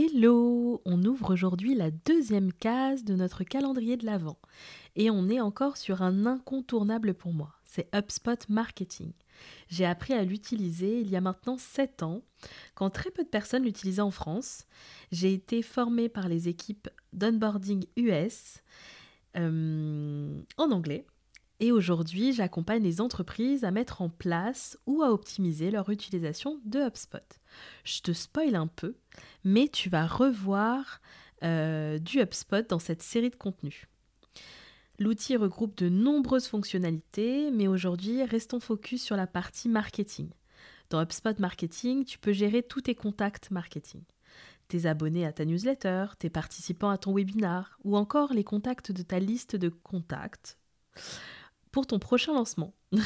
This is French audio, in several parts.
Hello On ouvre aujourd'hui la deuxième case de notre calendrier de l'Avent. Et on est encore sur un incontournable pour moi, c'est HubSpot Marketing. J'ai appris à l'utiliser il y a maintenant 7 ans, quand très peu de personnes l'utilisaient en France. J'ai été formée par les équipes d'onboarding US euh, en anglais et aujourd'hui, j'accompagne les entreprises à mettre en place ou à optimiser leur utilisation de HubSpot. Je te spoil un peu, mais tu vas revoir euh, du HubSpot dans cette série de contenus. L'outil regroupe de nombreuses fonctionnalités, mais aujourd'hui, restons focus sur la partie marketing. Dans HubSpot Marketing, tu peux gérer tous tes contacts marketing. Tes abonnés à ta newsletter, tes participants à ton webinar, ou encore les contacts de ta liste de contacts pour ton prochain lancement.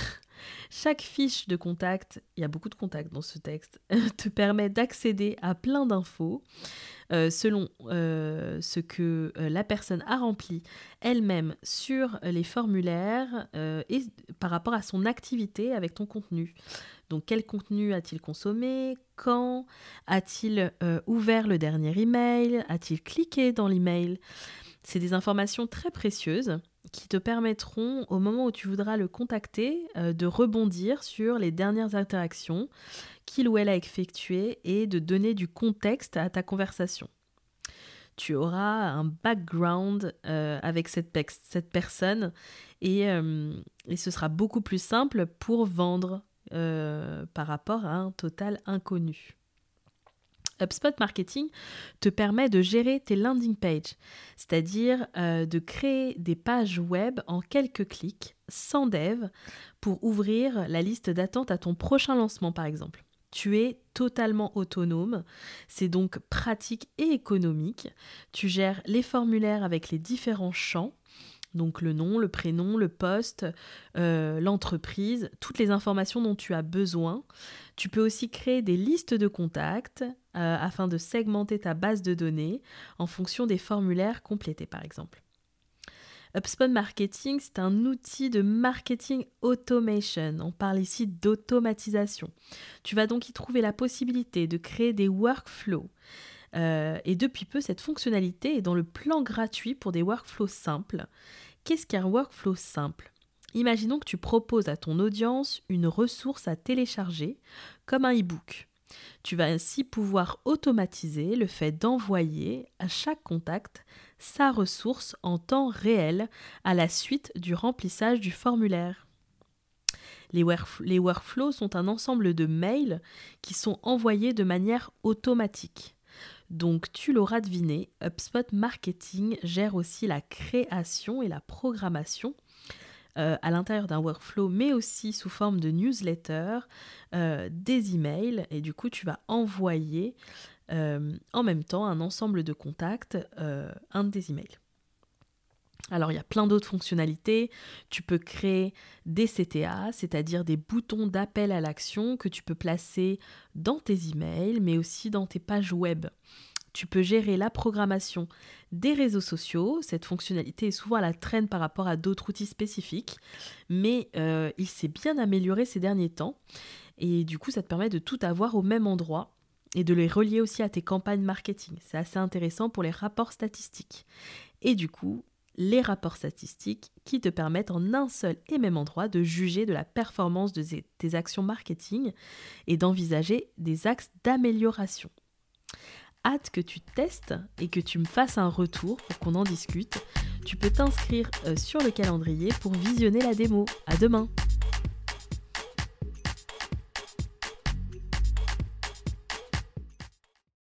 Chaque fiche de contact, il y a beaucoup de contacts dans ce texte, te permet d'accéder à plein d'infos euh, selon euh, ce que euh, la personne a rempli elle-même sur les formulaires et par rapport à son activité avec ton contenu. Donc quel contenu a-t-il consommé? Quand A-t-il ouvert le dernier email? A-t-il cliqué dans l'email? C'est des informations très précieuses qui te permettront, au moment où tu voudras le contacter, euh, de rebondir sur les dernières interactions qu'il ou elle a effectuées et de donner du contexte à ta conversation. Tu auras un background euh, avec cette, personne euh, et, ce sera beaucoup plus simple pour vendre par rapport à un total inconnu. HubSpot Marketing te permet de gérer tes landing pages, c'est-à-dire euh, de créer des pages web en quelques clics, sans dev, pour ouvrir la liste d'attente à ton prochain lancement par exemple. Tu es totalement autonome, c'est donc pratique et économique. Tu gères les formulaires avec les différents champs donc le nom, le prénom, le poste, euh, l'entreprise, toutes les informations dont tu as besoin. Tu peux aussi créer des listes de contacts euh, afin de segmenter ta base de données en fonction des formulaires complétés par exemple. HubSpot Marketing, c'est un outil de marketing automation. On parle ici d'automatisation. Tu vas donc y trouver la possibilité de créer des workflows. Euh, et depuis peu, cette fonctionnalité est dans le plan gratuit pour des workflows simples. Qu'est-ce qu'un workflow simple? Imaginons que tu proposes à ton audience une ressource à télécharger, comme un e-book. Tu vas ainsi pouvoir automatiser le fait d'envoyer à chaque contact sa ressource en temps réel à la suite du remplissage du formulaire. Les, workflows sont un ensemble de mails qui sont envoyés de manière automatique. Donc tu l'auras deviné, HubSpot Marketing gère aussi la création et la programmation euh, à l'intérieur d'un workflow, mais aussi sous forme de newsletter, euh, des emails, et du coup tu vas envoyer euh, en même temps un ensemble de contacts, un des emails. Alors il y a plein d'autres fonctionnalités. Tu peux créer des CTA, c'est-à-dire des boutons d'appel à l'action que tu peux placer dans tes emails, mais aussi dans tes pages web. Tu peux gérer la programmation des réseaux sociaux. Cette fonctionnalité est souvent à la traîne par rapport à d'autres outils spécifiques, mais euh, il s'est bien amélioré ces derniers temps. Et du coup, ça te permet de tout avoir au même endroit et de les relier aussi à tes campagnes marketing. C'est assez intéressant pour les rapports statistiques. Et du coup, les rapports statistiques qui te permettent en un seul et même endroit de juger de la performance de tes actions marketing et d'envisager des axes d'amélioration hâte que tu testes et que tu me fasses un retour pour qu'on en discute. Tu peux t'inscrire euh, sur le calendrier pour visionner la démo. À demain!